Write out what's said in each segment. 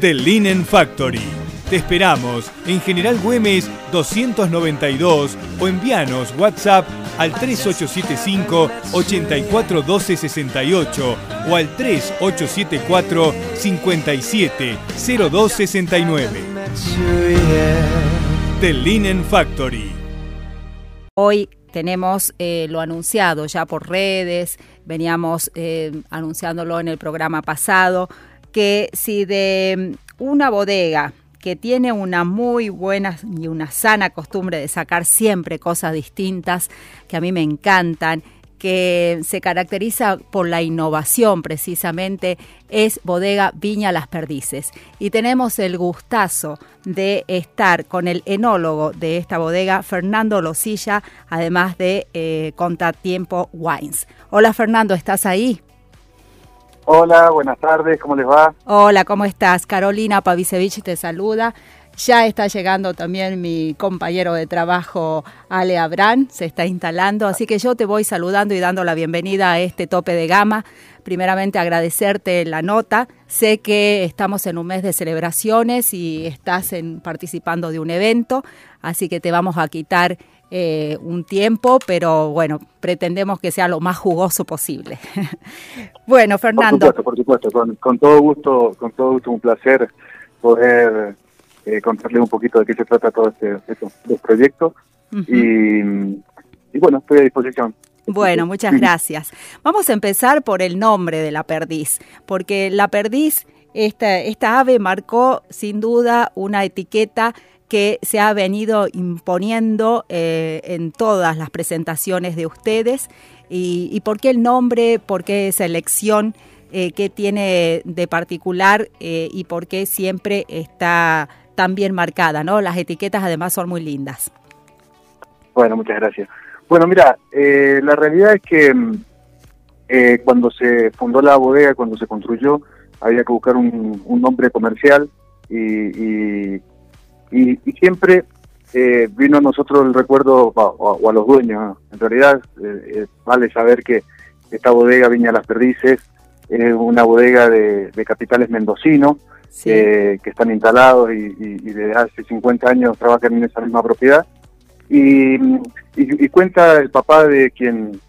The Linen Factory. Te esperamos en General Güemes 292 o envíanos WhatsApp al 3875 841268 o al 3874 570269. The Linen Factory. Hoy tenemos eh, lo anunciado ya por redes, veníamos eh, anunciándolo en el programa pasado, que si de una bodega que tiene una muy buena y una sana costumbre de sacar siempre cosas distintas, que a mí me encantan, que se caracteriza por la innovación precisamente, es Bodega Viña Las Perdices. Y tenemos el gustazo de estar con el enólogo de esta bodega, Fernando Losilla, además de eh, Contratiempo Wines. Hola Fernando, ¿estás ahí? Hola, buenas tardes, ¿cómo les va? Hola, ¿cómo estás? Carolina Pavisevich te saluda. Ya está llegando también mi compañero de trabajo, Ale Abrán, se está instalando, así que yo te voy saludando y dando la bienvenida a este tope de gama. Primeramente agradecerte la nota. Sé que estamos en un mes de celebraciones y estás en, participando de un evento, así que te vamos a quitar eh, un tiempo, pero bueno, pretendemos que sea lo más jugoso posible. bueno, Fernando. Por supuesto, por supuesto, con, con, todo gusto, con todo gusto, un placer poder eh, contarle un poquito de qué se trata todo este, este, este proyecto. Uh -huh. y, y bueno, estoy a disposición. Bueno, muchas gracias. Vamos a empezar por el nombre de la perdiz, porque la perdiz, esta, esta ave marcó sin duda una etiqueta que se ha venido imponiendo eh, en todas las presentaciones de ustedes. Y, por qué el nombre? ¿Por qué esa elección? Eh, ¿Qué tiene de particular? Eh, ¿Y por qué siempre está tan bien marcada? ¿no? Las etiquetas además son muy lindas. Bueno, muchas gracias. Bueno, mira, eh, la realidad es que eh, cuando se fundó la bodega, cuando se construyó, había que buscar un, nombre comercial y, y, y siempre eh, vino a nosotros el recuerdo, o, o a los dueños, en realidad eh, vale saber que esta bodega Viña Las Perdices es una bodega de, de capitales mendocinos, sí. que están instalados y, y, y desde hace 50 años trabajan en esa misma propiedad y, y, y, cuenta el papá de quien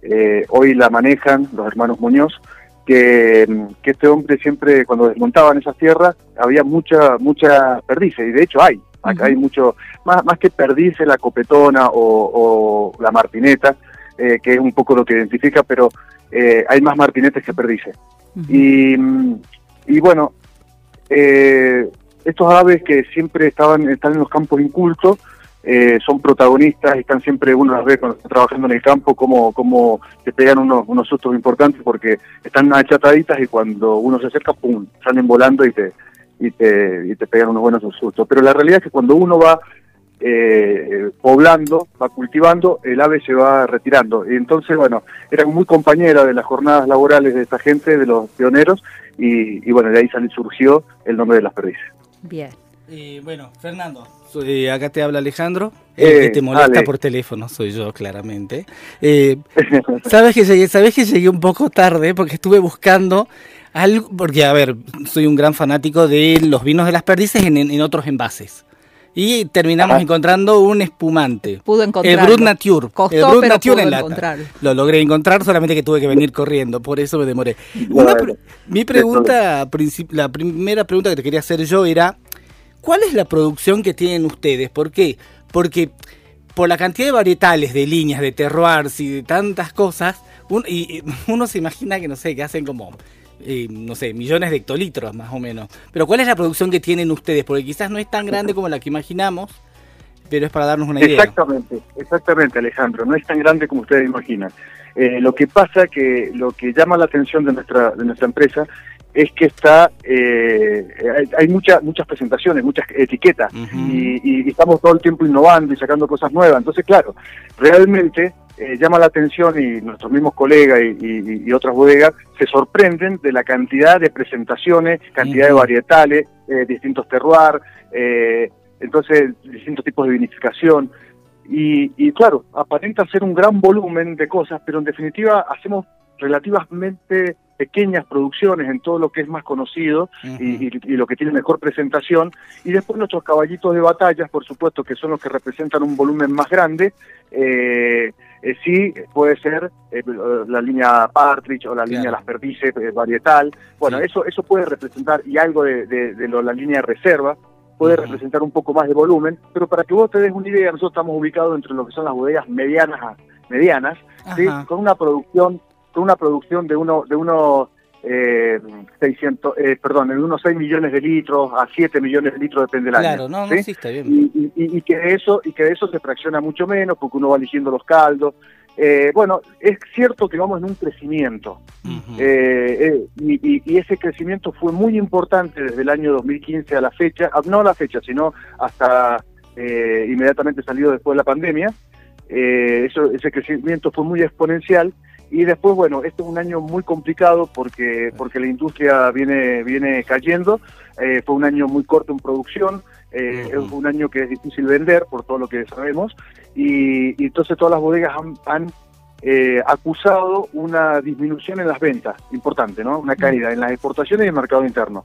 eh, hoy la manejan, los hermanos Muñoz, que, que, este hombre siempre, cuando desmontaban esas tierras, había mucha mucha perdices, y de hecho hay, acá uh -huh. hay mucho, más, más que perdices, la copetona o, o la martineta, eh, que es un poco lo que identifica, pero eh, hay más martinetes que perdices. Uh -huh. y, y bueno, eh, estos aves que siempre estaban están en los campos incultos, eh, son protagonistas y están siempre, uno las ve cuando está trabajando en el campo, como, como te pegan unos, unos sustos importantes porque están achataditas y cuando uno se acerca, ¡pum!, salen volando y te, y te, y te pegan unos buenos sustos. Pero la realidad es que cuando uno va eh, poblando, va cultivando, el ave se va retirando. Y entonces, bueno, era muy compañera de las jornadas laborales de esta gente, de los pioneros, y, y bueno, de ahí surgió el nombre de las perdices. Bien. Eh, bueno, Fernando, soy, acá te habla Alejandro, eh, que te molesta dale. por teléfono, soy yo claramente. Eh, sabes que llegué, sabes que llegué un poco tarde porque estuve buscando algo, porque a ver, soy un gran fanático de los vinos de las perdices en, en otros envases. Y terminamos encontrando un espumante. Pudo encontrar. El Brut Nature. Costó, el Brut pero Nature pudo en lata. encontrarlo. Lo logré encontrar, solamente que tuve que venir corriendo, por eso me demoré. Una mi pregunta, la primera pregunta que te quería hacer yo era, ¿cuál es la producción que tienen ustedes? ¿Por qué? Porque por la cantidad de varietales, de líneas, de terroirs y de tantas cosas, un- y, y uno se imagina que, no sé, que hacen como, eh, no sé, millones de hectolitros más o menos. Pero ¿cuál es la producción que tienen ustedes? Porque quizás no es tan grande como la que imaginamos, pero es para darnos una idea. Exactamente, exactamente, Alejandro. No es tan grande como ustedes imaginan. Eh, lo que pasa que lo que llama la atención de nuestra de nuestra empresa es que está eh, hay, hay muchas muchas presentaciones, muchas etiquetas y, y- y estamos todo el tiempo innovando y sacando cosas nuevas. Entonces, claro, realmente eh, llama la atención y nuestros mismos colegas y, y- y otras bodegas se sorprenden de la cantidad de presentaciones, cantidad de varietales, eh, distintos terroirs, eh, entonces distintos tipos de vinificación. Y, y claro, aparenta ser un gran volumen de cosas, pero en definitiva hacemos relativamente pequeñas producciones en todo lo que es más conocido y, y- y lo que tiene mejor presentación. Y después nuestros caballitos de batallas, por supuesto, que son los que representan un volumen más grande. Eh, eh, sí, puede ser eh, la línea Partridge o la Claro. línea Las Perdices eh, varietal. Bueno, Sí. eso eso puede representar, y algo de, de- de lo- la línea de reserva, puede representar un poco más de volumen, pero para que vos te des una idea, nosotros estamos ubicados entre lo que son las bodegas medianas a medianas, ¿sí? Con una producción con una producción de uno de unos eh, 600 eh, perdón de unos 6 millones de litros a 7 millones de litros depende del Claro, año no, no, está bien. y, y- y- que de eso y que de eso se fracciona mucho menos porque uno va eligiendo los caldos Eh, bueno es cierto que vamos en un crecimiento eh, eh, y, y- ese crecimiento fue muy importante desde el año 2015 a la fecha, no a la fecha, sino hasta eh, inmediatamente salido después de la pandemia. Eh, eso, ese crecimiento fue muy exponencial y después, bueno, este es un año muy complicado porque porque la industria viene viene cayendo. Eh, fue un año muy corto en producción, eh, es un año que es difícil vender por todo lo que sabemos y, y entonces todas las bodegas han, han eh, acusado una disminución en las ventas, importante, ¿no? Una caída en las exportaciones y en el mercado interno.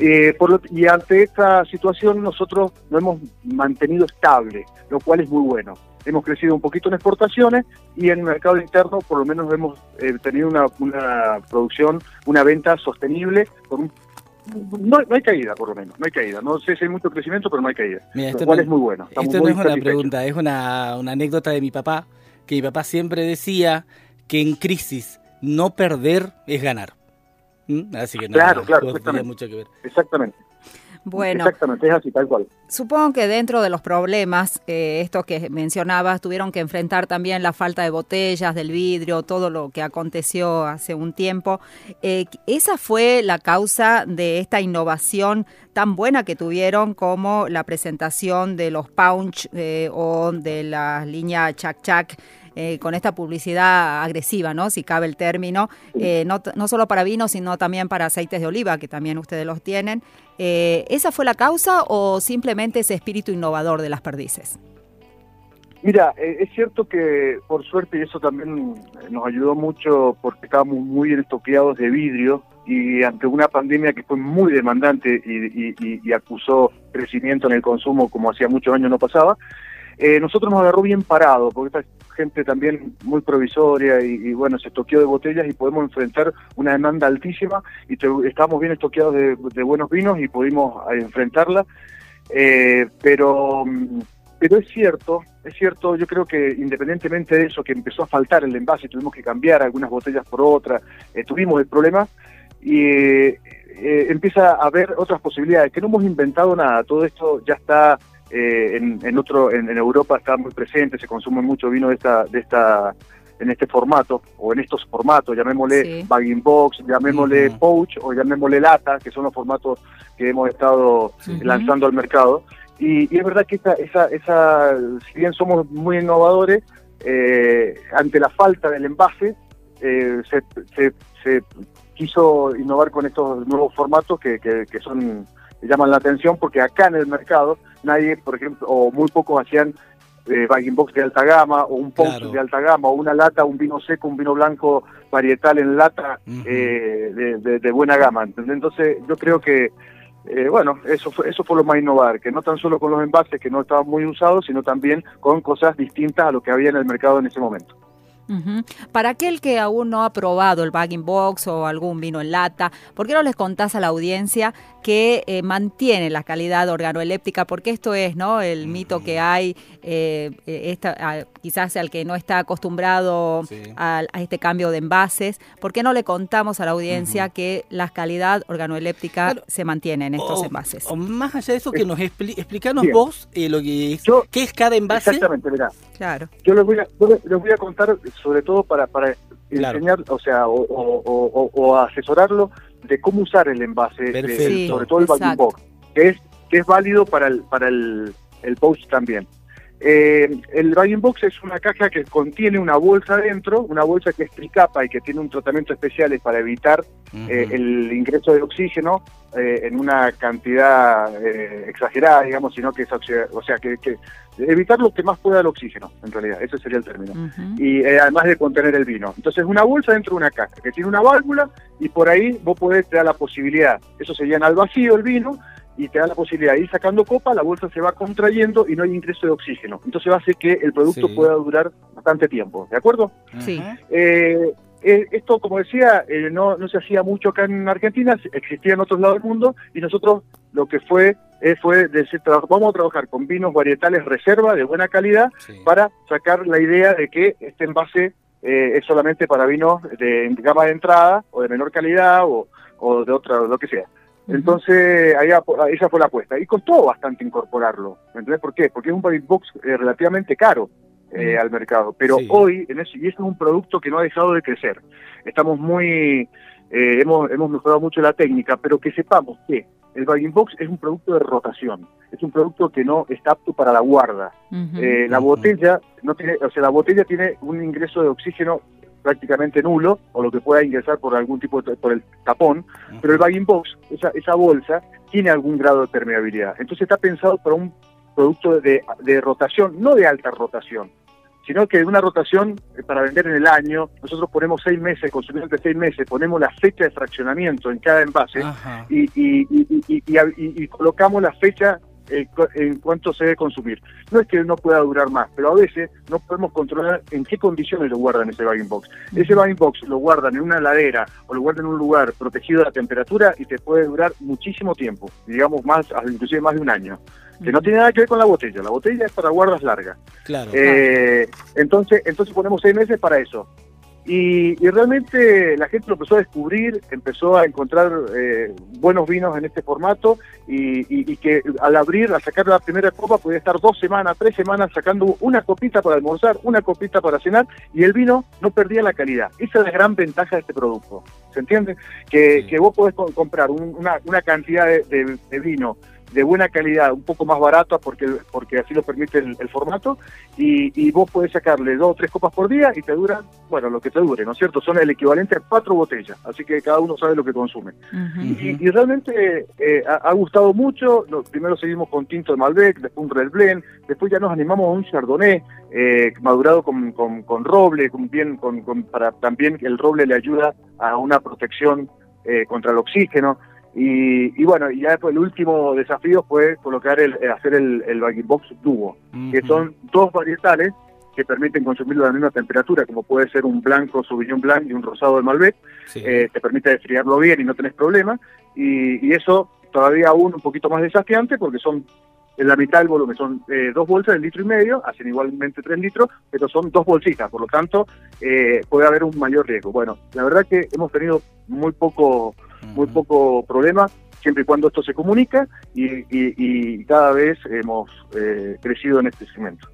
Eh, por lo- y ante esta situación nosotros nos hemos mantenido estable, lo cual es muy bueno. Hemos crecido un poquito en exportaciones y en el mercado interno por lo menos hemos eh, tenido una, una producción, una venta sostenible con un no, no hay caída, por lo menos, no hay caída. No sé si hay mucho crecimiento, pero no hay caída. Mira, lo esto cual no- es muy bueno. Estamos Esto no es una pregunta, es una, una anécdota de mi papá, que mi papá siempre decía que en crisis no perder es ganar. ¿Mm? Así que no, Claro, no, claro, exactamente. mucho que ver. Exactamente. Bueno, Exactamente, es así, tal cual. Supongo que dentro de los problemas, eh, estos que mencionabas, tuvieron que enfrentar también la falta de botellas, del vidrio, todo lo que aconteció hace un tiempo. Eh, ¿Esa fue la causa de esta innovación tan buena que tuvieron como la presentación de los Punch eh, o de la línea Chac Chac? Eh, con esta publicidad agresiva, ¿no? Si cabe el término, eh, no, solo para vino, sino también para aceites de oliva, que también ustedes los tienen. Eh, ¿Esa fue la causa o simplemente ese espíritu innovador de las perdices? Mira, eh, es cierto que por suerte, y eso también nos ayudó mucho porque estábamos muy estoqueados de vidrio y ante una pandemia que fue muy demandante y, y- y- y acusó crecimiento en el consumo como hacía muchos años no pasaba, eh, nosotros nos agarró bien parado, porque esta gente también muy provisoria y, bueno, se estoqueó de botellas y podemos enfrentar una demanda altísima y estábamos bien estoqueados de, buenos vinos y pudimos eh, enfrentarla. Eh, pero pero es cierto, es cierto, yo creo que independientemente de eso, que empezó a faltar el envase, tuvimos que cambiar algunas botellas por otras, eh, tuvimos el problema y eh, empieza a haber otras posibilidades, que no hemos inventado nada, todo esto ya está eh, en, en otro, en, en Europa está muy presente, se consume mucho vino de esta, de esta, en este formato, o en estos formatos, llamémosle Sí. bagging box, llamémosle Ujú. pouch, o llamémosle lata, que son los formatos que hemos estado lanzando al mercado. Y, y es verdad que esa, esa, esa, si bien somos muy innovadores, eh, ante la falta del envase, eh, se, se, se quiso innovar con estos nuevos formatos que, que, que son llaman la atención porque acá en el mercado nadie, por ejemplo, o muy pocos hacían eh, bagging box de alta gama o un Claro. de alta gama o una lata, un vino seco, un vino blanco varietal en lata eh, de, de- de buena gama. ¿entendés? Entonces yo creo que eh, bueno, eso fue, eso fue lo más innovar, que no tan solo con los envases que no estaban muy usados, sino también con cosas distintas a lo que había en el mercado en ese momento. Para aquel que aún no ha probado el bagging box o algún vino en lata, ¿por qué no les contás a la audiencia que eh, mantiene la calidad organoeléptica? Porque esto es, ¿no? El mito que hay, eh, eh, esta- a- quizás al que no está acostumbrado Sí. a, a este cambio de envases. ¿Por qué no le contamos a la audiencia que la calidad organoeléptica Claro. se mantiene en estos O- envases? O más allá de eso, que nos expli explicanos Bien. vos eh, lo que es, Yo- qué es cada envase. Exactamente, mirá. Claro. Yo les voy a, les voy a contar sobre todo para, para Claro. enseñar, o sea, o, o- o- o- o asesorarlo de cómo usar el envase, de-. Sí, sobre todo el bagging exacto. box, que es, que es válido para el, para el, el pouch también. Eh, el bagging box es una caja que contiene una bolsa dentro, una bolsa que es tricapa y que tiene un tratamiento especial para evitar eh, el ingreso de oxígeno eh, en una cantidad eh, exagerada, digamos, sino que es, o sea, que, que evitar lo que más pueda el oxígeno, en realidad, ese sería el término. Y eh, además de contener el vino. Entonces, una bolsa dentro de una caja que tiene una válvula y por ahí vos podés, te da la posibilidad, eso se llena al vacío el vino y te da la posibilidad de ir sacando copa, la bolsa se va contrayendo y no hay ingreso de oxígeno. Entonces hace que el producto Sí. pueda durar bastante tiempo, ¿de acuerdo? Sí. Eh, eh, esto, como decía, eh, no, no se hacía mucho acá en Argentina, existía en otros lados del mundo, y nosotros lo que fue eh, fue decir, vamos a trabajar con vinos varietales reserva de buena calidad Sí. para sacar la idea de que este envase eh, es solamente para vinos de gama de entrada o de menor calidad o, o de otra, lo que sea. Entonces, apo- esa fue la apuesta. Y costó bastante incorporarlo. ¿Me entendés por qué? Porque es un body box eh, relativamente caro eh, Mm. al mercado. Pero Sí. hoy, en eso, y eso es un producto que no ha dejado de crecer. Estamos muy. eh, hemos, hemos mejorado mucho la técnica, pero que sepamos que el bagging box es un producto de rotación. Es un producto que no está apto para la guarda. Eh, la botella no tiene, o sea, la botella tiene un ingreso de oxígeno prácticamente nulo, o lo que pueda ingresar por algún tipo de, por el tapón, pero el bagging box, esa, esa bolsa, tiene algún grado de permeabilidad. Entonces está pensado para un producto de, de rotación, no de alta rotación, sino que de una rotación eh, para vender en el año. Nosotros ponemos seis meses, consumidores de seis meses, ponemos la fecha de fraccionamiento en cada envase y- y- y- y colocamos la fecha eh, en cuánto se debe consumir. No es que no pueda durar más, pero a veces no podemos controlar en qué condiciones lo guardan ese bagging box. Ese bagging box lo guardan en una heladera o lo guardan en un lugar protegido de la temperatura y te puede durar muchísimo tiempo, digamos más, inclusive más de un año. Que no tiene nada que ver con la botella. La botella es para guardas largas. Claro. Eh, entonces, entonces ponemos seis meses para eso. Y, y realmente la gente lo empezó a descubrir, empezó a encontrar eh, buenos vinos en este formato y, y- y que al abrir, al sacar la primera copa, podía estar dos semanas, tres semanas sacando una copita para almorzar, una copita para cenar y el vino no perdía la calidad. Esa es la gran ventaja de este producto. ¿Se entiende? Que, Sí. que vos podés co- comprar un- una, una cantidad de, de- de vino de buena calidad, un poco más barata porque porque así lo permite el, el formato y, y vos podés sacarle dos o tres copas por día y te duran, bueno, lo que te dure, ¿no es cierto? Son el equivalente a cuatro botellas, así que cada uno sabe lo que consume. Y, y realmente eh, ha, ha gustado mucho, Lo- primero seguimos con Tinto de Malbec, después un Red Blend, después ya nos animamos a un Chardonnay eh, madurado con, con, con roble, con bien, con, con- para también el roble le ayuda a una protección eh, contra el oxígeno. Y, y bueno, y ya después el último desafío fue colocar el, eh, hacer el, el bagging box Duo, que son dos varietales que permiten consumirlo a la misma temperatura, como puede ser un blanco Sauvignon Blanc y un rosado de Malbec, Sí. eh, te permite desfriarlo bien y no tenés problema, y, y eso todavía aún un poquito más desafiante porque son en la mitad del volumen, son eh, dos bolsas de litro y medio, hacen igualmente tres litros, pero son dos bolsitas, por lo tanto eh, puede haber un mayor riesgo. Bueno, la verdad que hemos tenido muy poco, muy poco problema, siempre y cuando esto se comunica, y, y- y cada vez hemos eh, crecido en este segmento.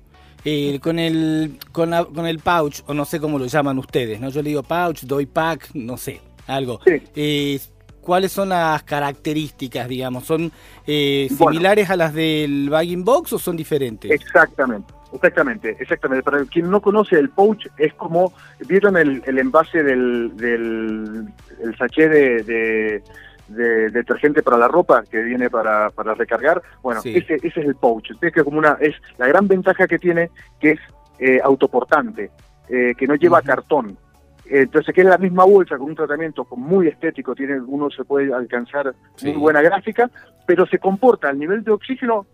Eh, con el con, la- con el pouch, o no sé cómo lo llaman ustedes, ¿no? Yo le digo pouch, doy pack, no sé, algo. Sí. Eh, ¿Cuáles son las características, digamos? ¿Son eh, Bueno. similares a las del bagging box o son diferentes? Exactamente, exactamente, exactamente. Para quien no conoce el pouch, es como, ¿vieron el, el envase del, del el sachet de, de, de detergente para la ropa que viene para, para recargar? Bueno, Sí. ese, ese es el pouch. Es que como una, es la gran ventaja que tiene, que es eh, autoportante, eh, que no lleva cartón. entonces queda la misma bolsa con un tratamiento muy estético, tiene uno se puede alcanzar Sí. muy buena gráfica, pero se comporta al nivel de oxígeno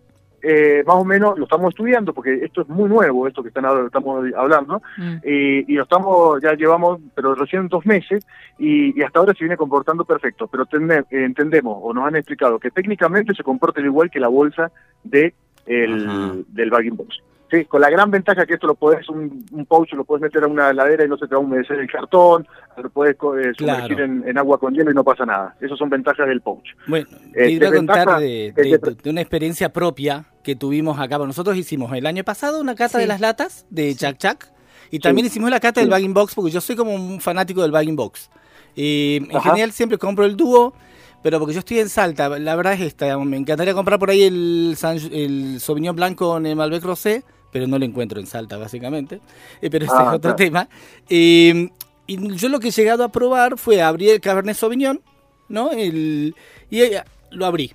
eh, más o menos, lo estamos estudiando porque esto es muy nuevo, esto que están, ahora- estamos hablando, Mm. y, y lo estamos, ya llevamos, pero recién dos meses, y, y hasta ahora se viene comportando perfecto, pero tende- eh, entendemos o nos han explicado que técnicamente se comporta igual que la bolsa de el, del bagging box. Sí, con la gran ventaja que esto lo puedes, un, un pouch lo puedes meter a una heladera y no se te va a humedecer el cartón, lo puedes eh, sumergir Claro. en, en agua con hielo y no pasa nada. Esas son ventajas del pouch. Bueno, Eh, te iba a contar de, es de- que- de- de una experiencia propia que tuvimos acá. Bueno, Nosotros hicimos el año pasado una cata Sí. de las latas de Chac Chac y también hicimos la cata del bagging box porque yo soy como un fanático del bagging box. Y en Ajá. general siempre compro el dúo, pero porque yo estoy en Salta, la verdad es esta, me encantaría comprar por ahí el, San- el Sauvignon Blanc con el Malbec Rosé, pero no lo encuentro en Salta básicamente, Eh, pero ese Ah, es otro claro. tema. Eh, y yo lo que he llegado a probar fue abrir el Cabernet Sauvignon, ¿no? El, y eh, lo abrí,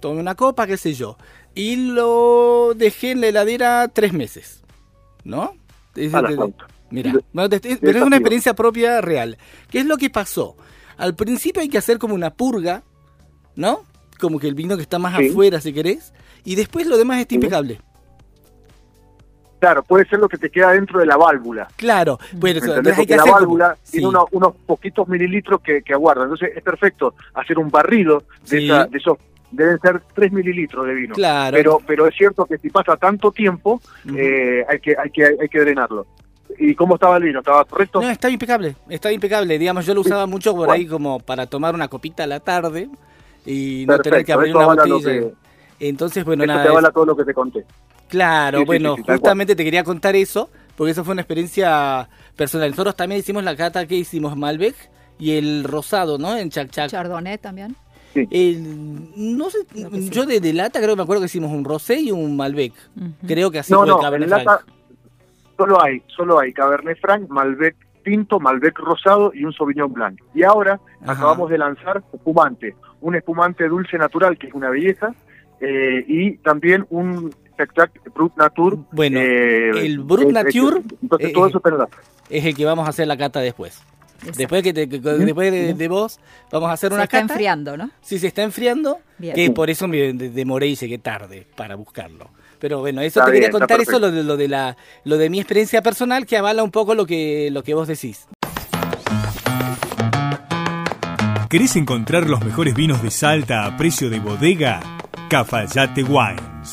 tomé una copa, qué sé yo, y lo dejé en la heladera tres meses, ¿no? Es- A la de-. Mira, bueno, te- te- pero es una experiencia propia real. ¿Qué es lo que pasó? Al principio hay que hacer como una purga, ¿no? Como que el vino que está más Sí. afuera, si querés, y después lo demás está Sí. impecable. Claro, puede ser lo que te queda dentro de la válvula. Claro, bueno, hay que la hacer como- válvula sí, tiene unos, unos poquitos mililitros que, que aguardan. Entonces es perfecto hacer un barrido de, Sí. esa- de esos. Deben ser 3 mililitros de vino. Claro. Pero, pero es cierto que si pasa tanto tiempo, eh, hay, que, hay, que, hay que drenarlo. ¿Y cómo estaba el vino? ¿Estaba correcto? No, está impecable, está impecable. Digamos, yo lo usaba mucho por Bueno. ahí como para tomar una copita a la tarde y no tener que abrir una botella. que- Entonces, bueno, nada. te es- avala todo lo que te conté. Claro, Sí, bueno, sí, sí, tal justamente te quería contar eso, porque eso fue una experiencia personal. Nosotros también hicimos la cata que hicimos Malbec y el rosado, ¿no? En Chac Chac. Chardonnay también. El- no sé, yo de, de lata creo que me acuerdo que hicimos un rosé y un Malbec. Creo que así No, fue el no, Cabernet en lata solo hay, solo hay Cabernet Franc, Malbec tinto, Malbec rosado y un Sauvignon Blanc. Y ahora Ajá. acabamos de lanzar espumante, un espumante dulce natural que es una belleza eh, y también un Brut Nature. Bueno, eh, el Brut Nature, eh, entonces eh, todo eh, eso está la- Es el que vamos a hacer la cata después. Exacto. Después que te- después de, de vos vamos a hacer Se una está cata. enfriando, ¿no? Sí, se está enfriando, Bien. que por eso me de- demoré y llegué tarde para buscarlo. Pero bueno, eso Está te bien, quería está contar, eso lo de, lo de la lo de mi experiencia personal que avala un poco lo que lo que vos decís. ¿Querés encontrar los mejores vinos de Salta a precio de bodega? Cafayate Wines.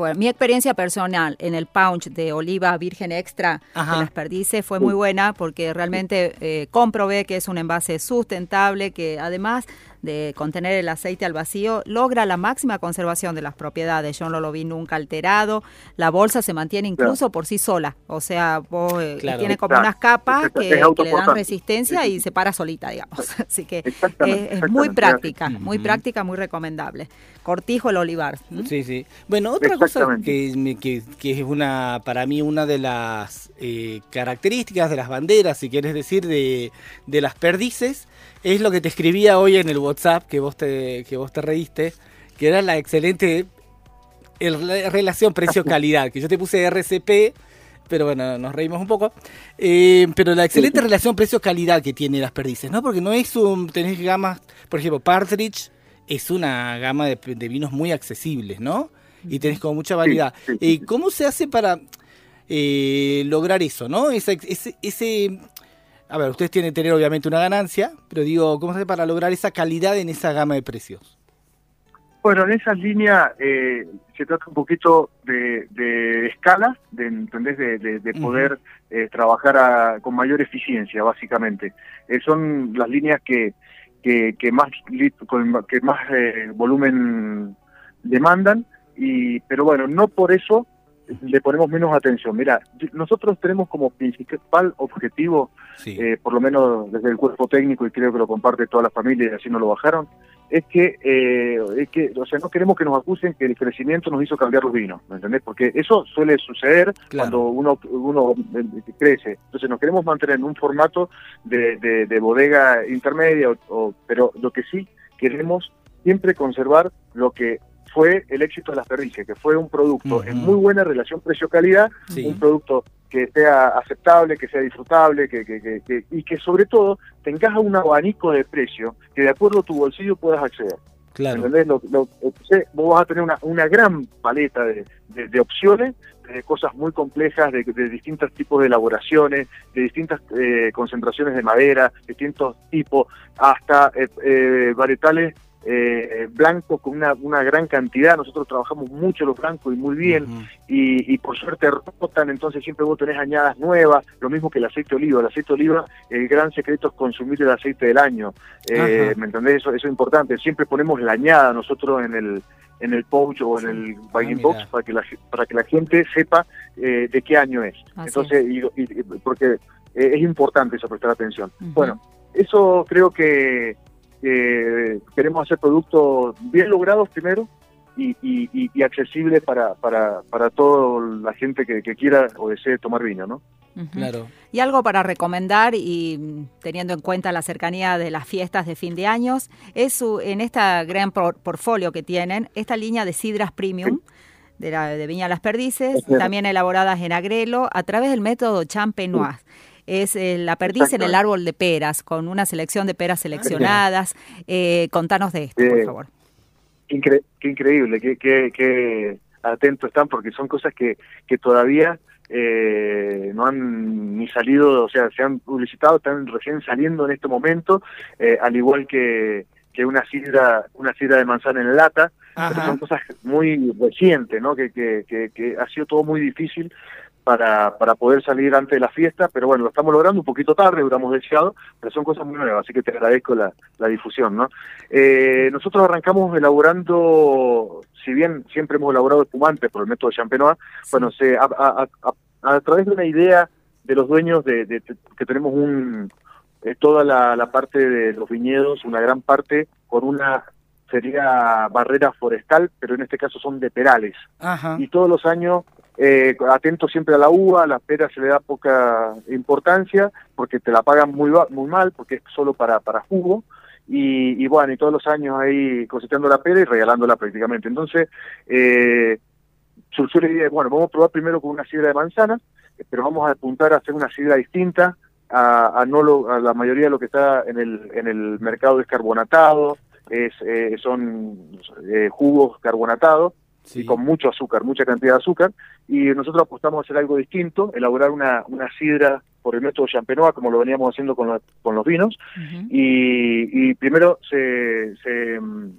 Bueno, mi experiencia personal en el punch de oliva virgen extra Ajá. de las perdices fue muy buena porque realmente eh, comprobé que es un envase sustentable que además de contener el aceite al vacío logra la máxima conservación de las propiedades. Yo no lo vi nunca alterado. La bolsa se mantiene incluso por sí sola. O sea, vos, eh, Claro. tiene como unas capas Es- que, que le dan resistencia y se para solita, digamos. Así que Exactamente, es, es muy práctica, muy práctica, muy recomendable. Cortijo el olivar. Sí, sí. Bueno, otra cosa que, me- que, que es una para mí una de las eh, características de las banderas, si quieres decir, de, de las perdices, es lo que te escribía hoy en el WhatsApp que vos te, que vos te reíste, que era la excelente el- la relación precio-calidad, que yo te puse RCP, pero bueno, nos reímos un poco. Eh, pero la excelente relación precio-calidad que tiene las perdices, ¿no? Porque no es un. Tenés gamas, por ejemplo, Partridge es una gama de, de vinos muy accesibles, ¿no? Y tenés como mucha variedad. sí, Eh. ¿Cómo se hace para eh, lograr eso, ¿no? Ese, ese, ese- a ver, ustedes tienen que tener obviamente una ganancia, pero digo, ¿cómo se hace para lograr esa calidad en esa gama de precios? Bueno, en esas líneas eh, se trata un poquito de, de escala, de, ¿entendés? De, de- poder eh, trabajar a- con mayor eficiencia, básicamente. Eh, son las líneas que, que, que más que más eh, volumen demandan, y pero bueno, no por eso le ponemos menos atención. Mira, nosotros tenemos como principal objetivo, Sí. eh, por lo menos desde el cuerpo técnico, y creo que lo comparte toda la familia y así no lo bajaron, es que, eh, es que, o sea, no queremos que nos acusen que el crecimiento nos hizo cambiar los vinos, ¿me entendés? Porque eso suele suceder Claro. cuando uno, uno eh, crece. Entonces nos queremos mantener en un formato de, de- de bodega intermedia, o- o- pero lo que sí queremos siempre conservar lo que fue el éxito de las perdices, que fue un producto en muy buena relación precio-calidad, Sí. un producto que sea aceptable, que sea disfrutable, que, que- que- que- y que sobre todo tengas un abanico de precio que de acuerdo a tu bolsillo puedas acceder. Claro. ¿Entendés? Lo- lo- vos vas a tener una, una gran paleta de, de- de opciones, de cosas muy complejas, de, de distintos tipos de elaboraciones, de distintas eh, concentraciones de madera, distintos tipos, hasta eh, eh, varietales eh, blancos con una, una gran cantidad. Nosotros trabajamos mucho los blancos y muy bien y, y por suerte rotan, entonces siempre vos tenés añadas nuevas, lo mismo que el aceite de oliva. El aceite de oliva, el gran secreto es consumir el aceite del año. Eh. ¿Me entendés? Eso, eso es importante. Siempre ponemos la añada nosotros en el en el pouch o en el bagging Ah, box mira. para que la para que la gente sepa eh, de qué año es. Así entonces, y, y- porque eh, es importante eso, prestar atención. Bueno, eso creo que eh, queremos hacer productos bien logrados primero y, y, y- y accesibles para, para, para toda la gente que, que quiera o desee tomar vino, ¿no? Claro. Y algo para recomendar y teniendo en cuenta la cercanía de las fiestas de fin de años, es su, en esta gran por- portfolio que tienen, esta línea de sidras premium de, la, de Viña Las Perdices, también elaboradas en agrelo a través del método Champenois. Es eh, la perdiz en el árbol de peras, con una selección de peras seleccionadas. Eh, contanos de esto, por Eh, favor. Qué, incre- qué increíble, qué, qué, qué atentos están, porque son cosas que, que todavía eh, no han ni salido, o sea, se han publicitado, están recién saliendo en este momento, eh, al igual que, que una sidra, una sidra de manzana en lata, pero son cosas muy recientes, ¿no? Que, que, que, que ha sido todo muy difícil para, para poder salir antes de la fiesta, pero bueno, lo estamos logrando un poquito tarde, hubiéramos deseado, pero son cosas muy nuevas, así que te agradezco la, la difusión, ¿no? Eh, nosotros arrancamos elaborando, si bien siempre hemos elaborado espumantes por el método Champenois, bueno, se, a, a- a- a través de una idea de los dueños de, de- que tenemos un eh, toda la, la parte de los viñedos, una gran parte con una sería barrera forestal, pero en este caso son de perales. Ajá. Y todos los años, eh, atento siempre a la uva, a la pera se le da poca importancia porque te la pagan muy, muy mal, porque es solo para, para jugo. Y, y bueno, y todos los años ahí cosechando la pera y regalándola prácticamente. Entonces, eh, surgió la idea de, bueno, vamos a probar primero con una sidra de manzana, pero vamos a apuntar a hacer una sidra distinta a, a no lo, a la mayoría de lo que está en el, en el mercado descarbonatado, es, eh, son eh, jugos carbonatados Sí. y con mucho azúcar, mucha cantidad de azúcar, y nosotros apostamos a hacer algo distinto, elaborar una, una sidra por el método Champenois, como lo veníamos haciendo con, la- con los vinos, y, y primero se, se, mm,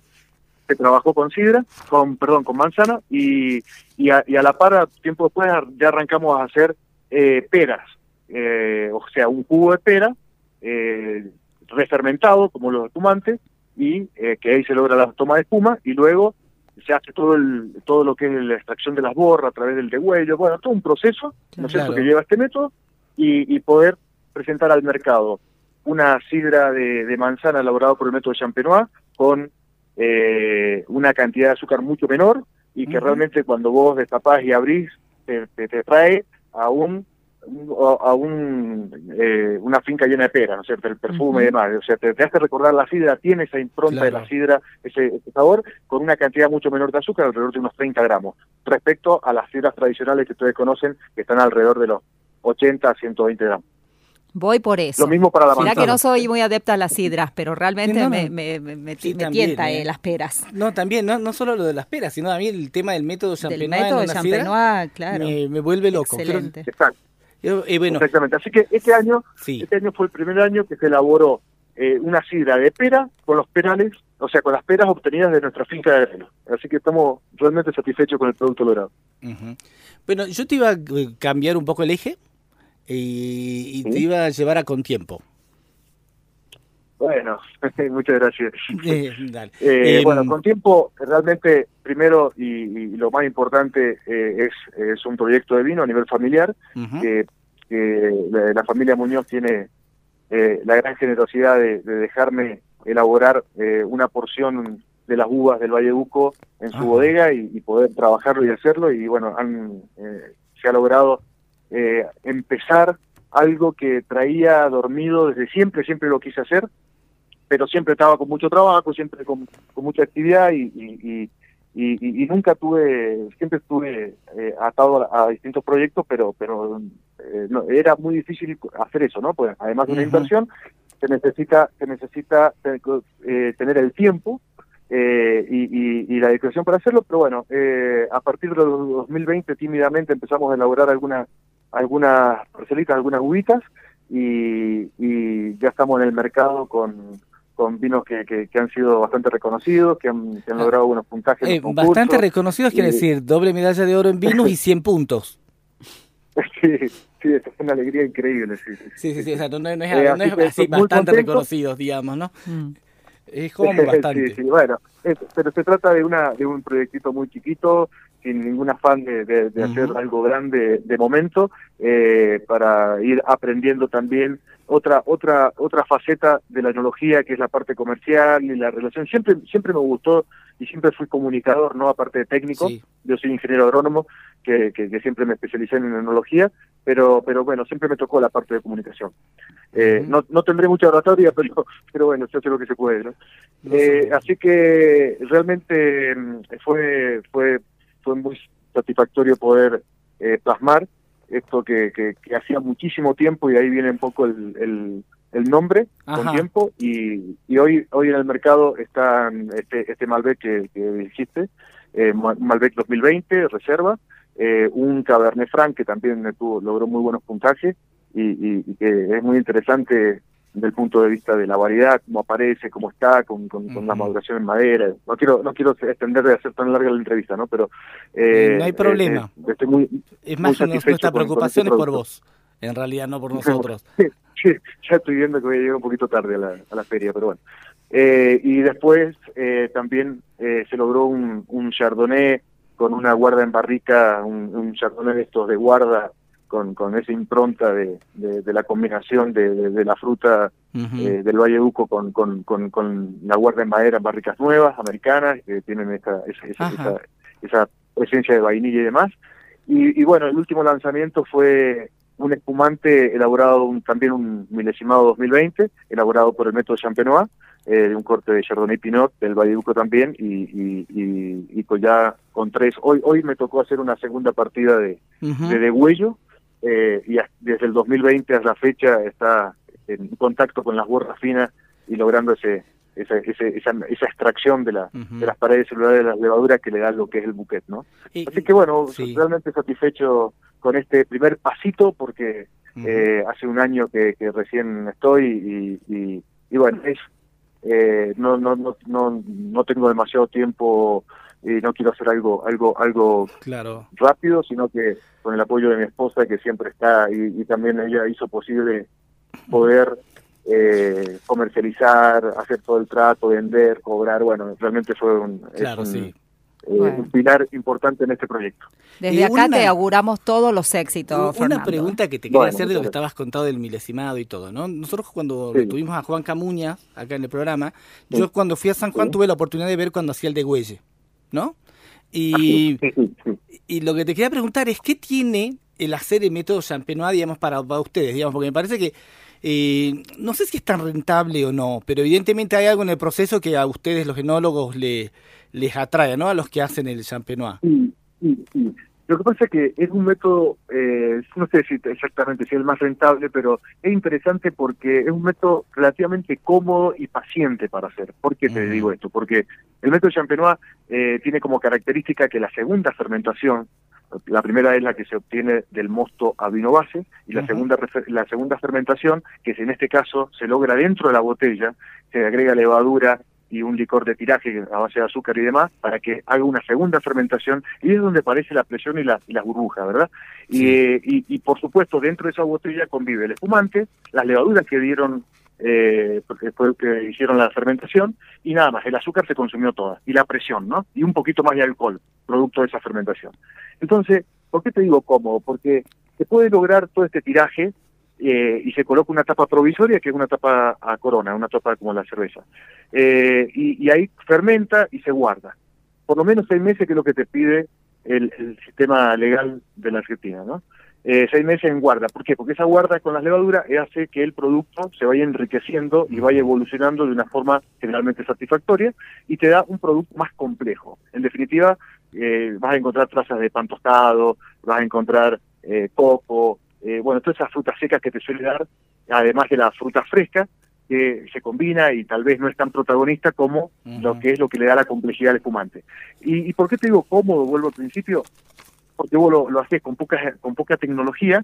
se trabajó con sidra, con perdón, con manzana, y, y, a, y a la par, tiempo después, ya arrancamos a hacer eh, peras, eh, o sea, un jugo de pera, eh, refermentado, como los espumantes, y eh, que ahí se logra la toma de espuma, y luego se hace todo el, todo lo que es la extracción de las borras a través del degüello, bueno, todo un proceso, ¿no es cierto?, Claro. que lleva este método, y, y poder presentar al mercado una sidra de, de manzana elaborada por el método Champenois con eh, una cantidad de azúcar mucho menor y que realmente cuando vos destapás y abrís te, te, te trae a un a un eh, una finca llena de peras, ¿no es cierto? El perfume Ujú. y demás. O sea, te, te hace recordar la sidra, tiene esa impronta de la sidra, ese, ese sabor, con una cantidad mucho menor de azúcar, alrededor de unos 30 gramos, respecto a las sidras tradicionales que ustedes conocen, que están alrededor de los 80 a 120 gramos. Voy por eso. Lo mismo para la manzana. que no soy muy adepta a las sidras, pero realmente no, me, no. me, me, me- Sí, me también, tienta ¿eh? eh, las peras. No, también, no, no solo lo de las peras, sino a mí el tema del método Del Champenois método en una sidra Champenois, claro. me, me vuelve loco. Creo- Excelente. Exacto. Bueno, Exactamente. Así que este año, sí. este año fue el primer año que se elaboró eh, una sidra de pera con los perales, o sea, con las peras obtenidas de nuestra finca de grano. Así que estamos realmente satisfechos con el producto logrado. Bueno, yo te iba a eh, cambiar un poco el eje y, y te iba a llevar a con tiempo. Bueno, muchas gracias. Eh, dale. Eh, Em, bueno, con tiempo, realmente, primero y, y lo más importante eh, es, es un proyecto de vino a nivel familiar, que, que la, la familia Muñoz tiene eh, la gran generosidad de, de dejarme elaborar eh, una porción de las uvas del Valle Uco en su bodega y, y poder trabajarlo y hacerlo. Y bueno, han, eh, se ha logrado eh, empezar algo que traía dormido desde siempre, siempre lo quise hacer, pero siempre estaba con mucho trabajo, siempre con, con mucha actividad y, y, y, nunca tuve, siempre estuve eh, atado a, a distintos proyectos, pero pero eh, no, era muy difícil hacer eso, ¿no? Pues además de una inversión, se necesita, se necesita eh, tener el tiempo eh, y, y- y la dedicación para hacerlo, pero bueno, eh, a partir del 2020 tímidamente empezamos a elaborar algunas algunas parcelitas, algunas uvitas y, y ya estamos en el mercado con, con vinos que, que, que han sido bastante reconocidos, que han, que han Ah. logrado buenos puntajes. en Eh, los bastante reconocidos quiere Y- decir doble medalla de oro en vinos y 100 puntos. sí, sí, es una alegría increíble. Sí, sí, Sí, sí, sí, o sea, no, no es, Eh, no así es bastante contento. reconocidos, digamos, ¿no? Mm. Es como bastante. Sí, sí, bueno, es- pero se trata de una de un proyectito muy chiquito, sin ningún afán de, de- de hacer algo grande de momento, eh, para ir aprendiendo también otra otra otra faceta de la enología que es la parte comercial y la relación. Siempre siempre me gustó y siempre fui comunicador, no aparte de técnico. Sí. Yo soy ingeniero agrónomo, que, que, que siempre me especialicé en enología, pero pero bueno, siempre me tocó la parte de comunicación. Eh, no, no tendré mucha oratoria, pero pero bueno, se hace lo que se puede, ¿no? No Eh, así que realmente mm, fue fue fue muy satisfactorio poder eh, plasmar esto que, que, que hacía muchísimo tiempo y ahí viene un poco el, el, el nombre Ajá. con tiempo y, y hoy hoy en el mercado están este este Malbec que, que dijiste eh, Ma- Malbec 2020 reserva eh, un Cabernet Franc que también tuvo, logró muy buenos puntajes y, y- y que es muy interesante desde el punto de vista de la variedad, cómo aparece, cómo está, con, con, con la maduración en madera. No quiero no quiero extender de hacer tan larga la entrevista, ¿no? Pero eh, No hay problema. eh, eh, estoy muy, Es muy más satisfecho nuestra preocupación este es por producto. vos, en realidad no por nosotros. Sí, ya estoy viendo que voy a llegar un poquito tarde a la, a la feria, pero bueno. Eh, y después eh, también eh, se logró un, un chardonnay con una guarda en barrica, un, un chardonnay de estos de guarda, con, con esa impronta de, de, de la combinación de, de- la fruta eh, del Valle Duco con, con, con, con la guarda en madera barricas nuevas, americanas, que tienen esta, esa, esa, esa, presencia de vainilla y demás. Y, y bueno, el último lanzamiento fue un espumante elaborado un- también un milesimado 2020, elaborado por el método Champenois, eh, de un corte de Chardonnay Pinot del Valle Duco también, y, y, y, y con ya con tres. Hoy hoy me tocó hacer una segunda partida de, Ujú. de degüello, eh, y desde el 2020 hasta la fecha está en contacto con las borras finas y logrando ese, esa, ese- esa, esa extracción de, la, de las paredes celulares de las levaduras que le da lo que es el buquet, ¿no? Y- Así que bueno, sí. realmente satisfecho con este primer pasito porque eh, hace un año que, que recién estoy y, y, y bueno, es, eh, no, no, no, no, no tengo demasiado tiempo y no quiero hacer algo, algo, algo Claro. rápido, sino que con el apoyo de mi esposa que siempre está y, y también ella hizo posible poder eh, comercializar, hacer todo el trato, vender, cobrar, bueno, realmente fue un, es Claro, un, sí. eh, Bueno. un pilar importante en este proyecto. Desde acá una- te auguramos todos los éxitos, Una Fernando. pregunta que te quería Bueno, hacer de lo que estabas contando del milesimado y todo, ¿no? Nosotros cuando Sí. tuvimos a Juan Camuña acá en el programa, Sí. yo cuando fui a San Juan Sí. tuve la oportunidad de ver cuando hacía el degüelle, ¿no? Y, y lo que te quería preguntar es, ¿qué tiene el hacer el método Champenois, digamos, para, para ustedes? digamos Porque me parece que, eh, no sé si es tan rentable o no, pero evidentemente hay algo en el proceso que a ustedes, los genólogos, le, les atrae, ¿no? A los que hacen el Champenois. Sí, sí, sí. Lo que pasa es que es un método, eh, no sé si exactamente si es el más rentable, pero es interesante porque es un método relativamente cómodo y paciente para hacer. ¿Por qué te digo esto? Porque el método Champenois eh, tiene como característica que la segunda fermentación, la primera es la que se obtiene del mosto a vino base y la Ujú. segunda refer- la segunda fermentación, que en este caso se logra dentro de la botella, se agrega levadura y un licor de tiraje a base de azúcar y demás para que haga una segunda fermentación y es donde aparece la presión y, la, y las burbujas, ¿verdad? Y, Sí. eh, y, y, por supuesto dentro de esa botella convive el espumante, las levaduras que dieron eh, porque fue el que hicieron la fermentación, y nada más, el azúcar se consumió toda, y la presión, ¿no? Y un poquito más de alcohol, producto de esa fermentación. Entonces, ¿por qué te digo cómodo? Porque se puede lograr todo este tiraje eh, y se coloca una tapa provisoria que es una tapa a corona, una tapa como la cerveza. Eh, y, ahí fermenta y se guarda. Por lo menos seis meses que es lo que te pide el, sistema legal de la Argentina, ¿no? eh, seis meses en guarda. ¿Por qué? Porque esa guarda con las levaduras hace que el producto se vaya enriqueciendo y vaya evolucionando de una forma generalmente satisfactoria y te da un producto más complejo. En definitiva, eh, vas a encontrar trazas de pan tostado, vas a encontrar eh, coco, eh, bueno, todas esas frutas secas que te suele dar, además de la fruta fresca, que se combina y tal vez no es tan protagonista como lo que es lo que le da la complejidad al espumante. ¿Y, ¿Y por qué te digo cómodo? Vuelvo al principio, porque vos lo, haces con poca, con poca tecnología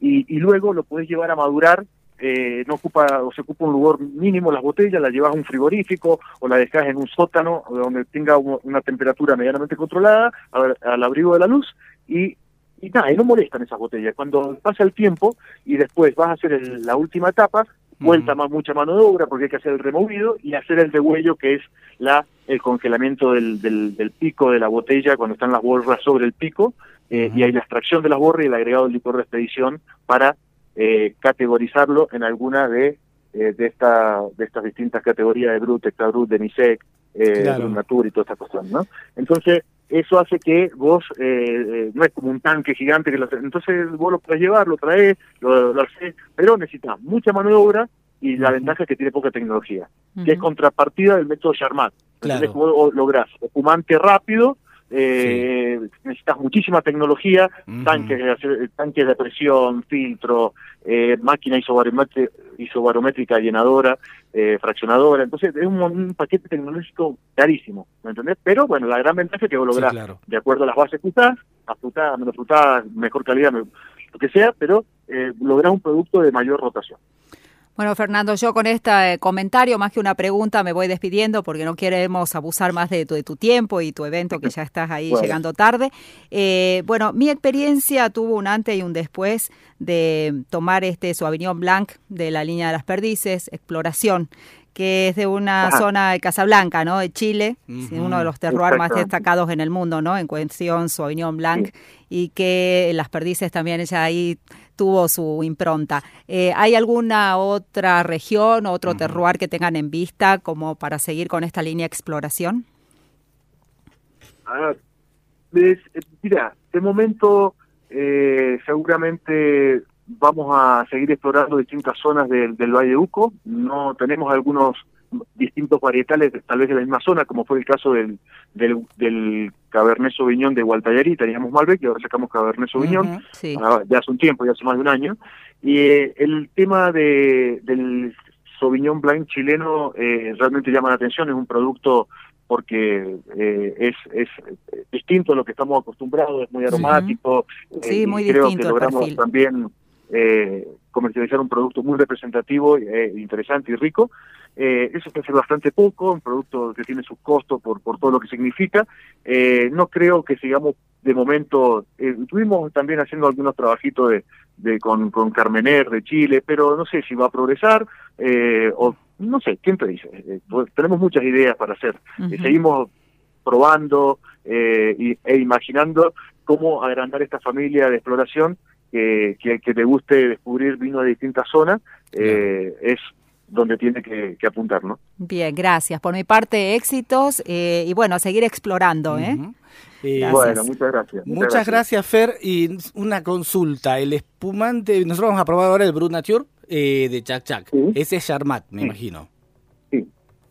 y, luego lo puedes llevar a madurar eh, no ocupa o se ocupa un lugar mínimo las botellas, las llevas a un frigorífico o la dejas en un sótano donde tenga una temperatura medianamente controlada al, abrigo de la luz y, y nada, y no molestan esas botellas. Cuando pasa el tiempo y después vas a hacer la última etapa, vuelta más mucha mano de obra porque hay que hacer el removido y hacer el degüello que es la el congelamiento del, del, pico de la botella cuando están las borras sobre el pico eh, y hay la extracción de las borras y el agregado del licor de expedición para eh, categorizarlo en alguna de eh, de esta de estas distintas categorías de Brut, Extra Brut, Denisec, eh, claro. Natur y toda esta cuestión, ¿no? Entonces eso hace que vos no es como un tanque gigante que lo entonces vos lo puedes llevar, lo traes, lo, lo haces, pero necesitas mucha mano de obra y la ventaja es que tiene poca tecnología, que es contrapartida del método Charmat. Claro. Entonces vos lográs espumante rápido, eh, necesitas muchísima tecnología, tanques, de, tanques de presión, filtro, eh, máquina isobarométrica, isobarométrica llenadora, eh, fraccionadora, entonces es un, paquete tecnológico carísimo, ¿me entendés? Pero bueno, la gran ventaja es que vos lográs, de acuerdo a las bases que usás, a menos frutada, mejor calidad, lo que sea, pero eh, lográs un producto de mayor rotación. Bueno, Fernando, yo con este comentario, más que una pregunta, me voy despidiendo porque no queremos abusar más de tu, de tu tiempo y tu evento, que ya estás ahí llegando tarde. Eh, bueno, mi experiencia tuvo un antes y un después de tomar este Sauvignon Blanc de la línea de las perdices, exploración que es de una zona de Casablanca, ¿no? De Chile, uno de los terroirs más destacados en el mundo, ¿no? En cuestión Sauvignon Blanc y que las perdices también ella ahí tuvo su impronta. Eh, ¿Hay alguna otra región, otro terroir que tengan en vista como para seguir con esta línea de exploración? Ah, eh, mira, de momento eh, seguramente vamos a seguir explorando distintas zonas del, del Valle de Uco. No tenemos algunos distintos varietales, tal vez de la misma zona, como fue el caso del, del, del Cabernet Sauvignon de Gualtallarí, teníamos Malbec y ahora sacamos Cabernet Sauvignon, ya hace un tiempo, ya hace más de un año. Y eh, el tema de, del Sauvignon Blanc chileno eh, realmente llama la atención, es un producto porque eh, es, es distinto a lo que estamos acostumbrados, es muy aromático, sí, muy creo distinto que logramos también eh, comercializar un producto muy representativo, eh, interesante y rico. Eh, eso puede ser bastante poco, un producto que tiene sus costos por, por todo lo que significa. Eh, no creo que sigamos de momento, eh, estuvimos también haciendo algunos trabajitos de, de con, con Carmener de Chile, pero no sé si va a progresar eh, o no sé, ¿quién te dice? Eh, pues, tenemos muchas ideas para hacer. Uh seguimos probando e imaginando cómo agrandar esta familia de exploración que, que, que te guste descubrir vino de distintas zonas eh, es donde tiene que, apuntar, ¿no? Bien, gracias. Por mi parte, éxitos eh, y bueno, seguir explorando, ¿eh? Bueno, muchas gracias. Muchas, gracias. Fer. Y una consulta, el espumante, nosotros vamos a probar ahora el Brut Nature de Chac Chac. Ese es Charmat, me imagino.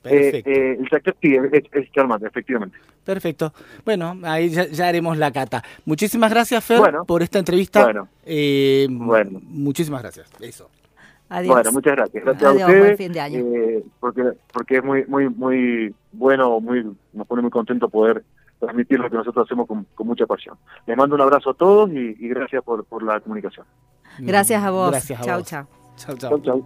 Perfecto. Eh, el sí, es, es efectivamente. Perfecto. Bueno, ahí ya, haremos la cata. Muchísimas gracias, Fer, por esta entrevista. Bueno, eh, bueno. Muchísimas gracias. Eso. Adiós. Bueno, muchas gracias. Gracias a ustedes. fin de año. Eh, porque, porque es muy, muy, muy bueno, muy, nos pone muy contento poder transmitir lo que nosotros hacemos con, mucha pasión. Les mando un abrazo a todos y, gracias por, por la comunicación. Gracias a vos. Gracias a chau, chau. Chau, chau. chau,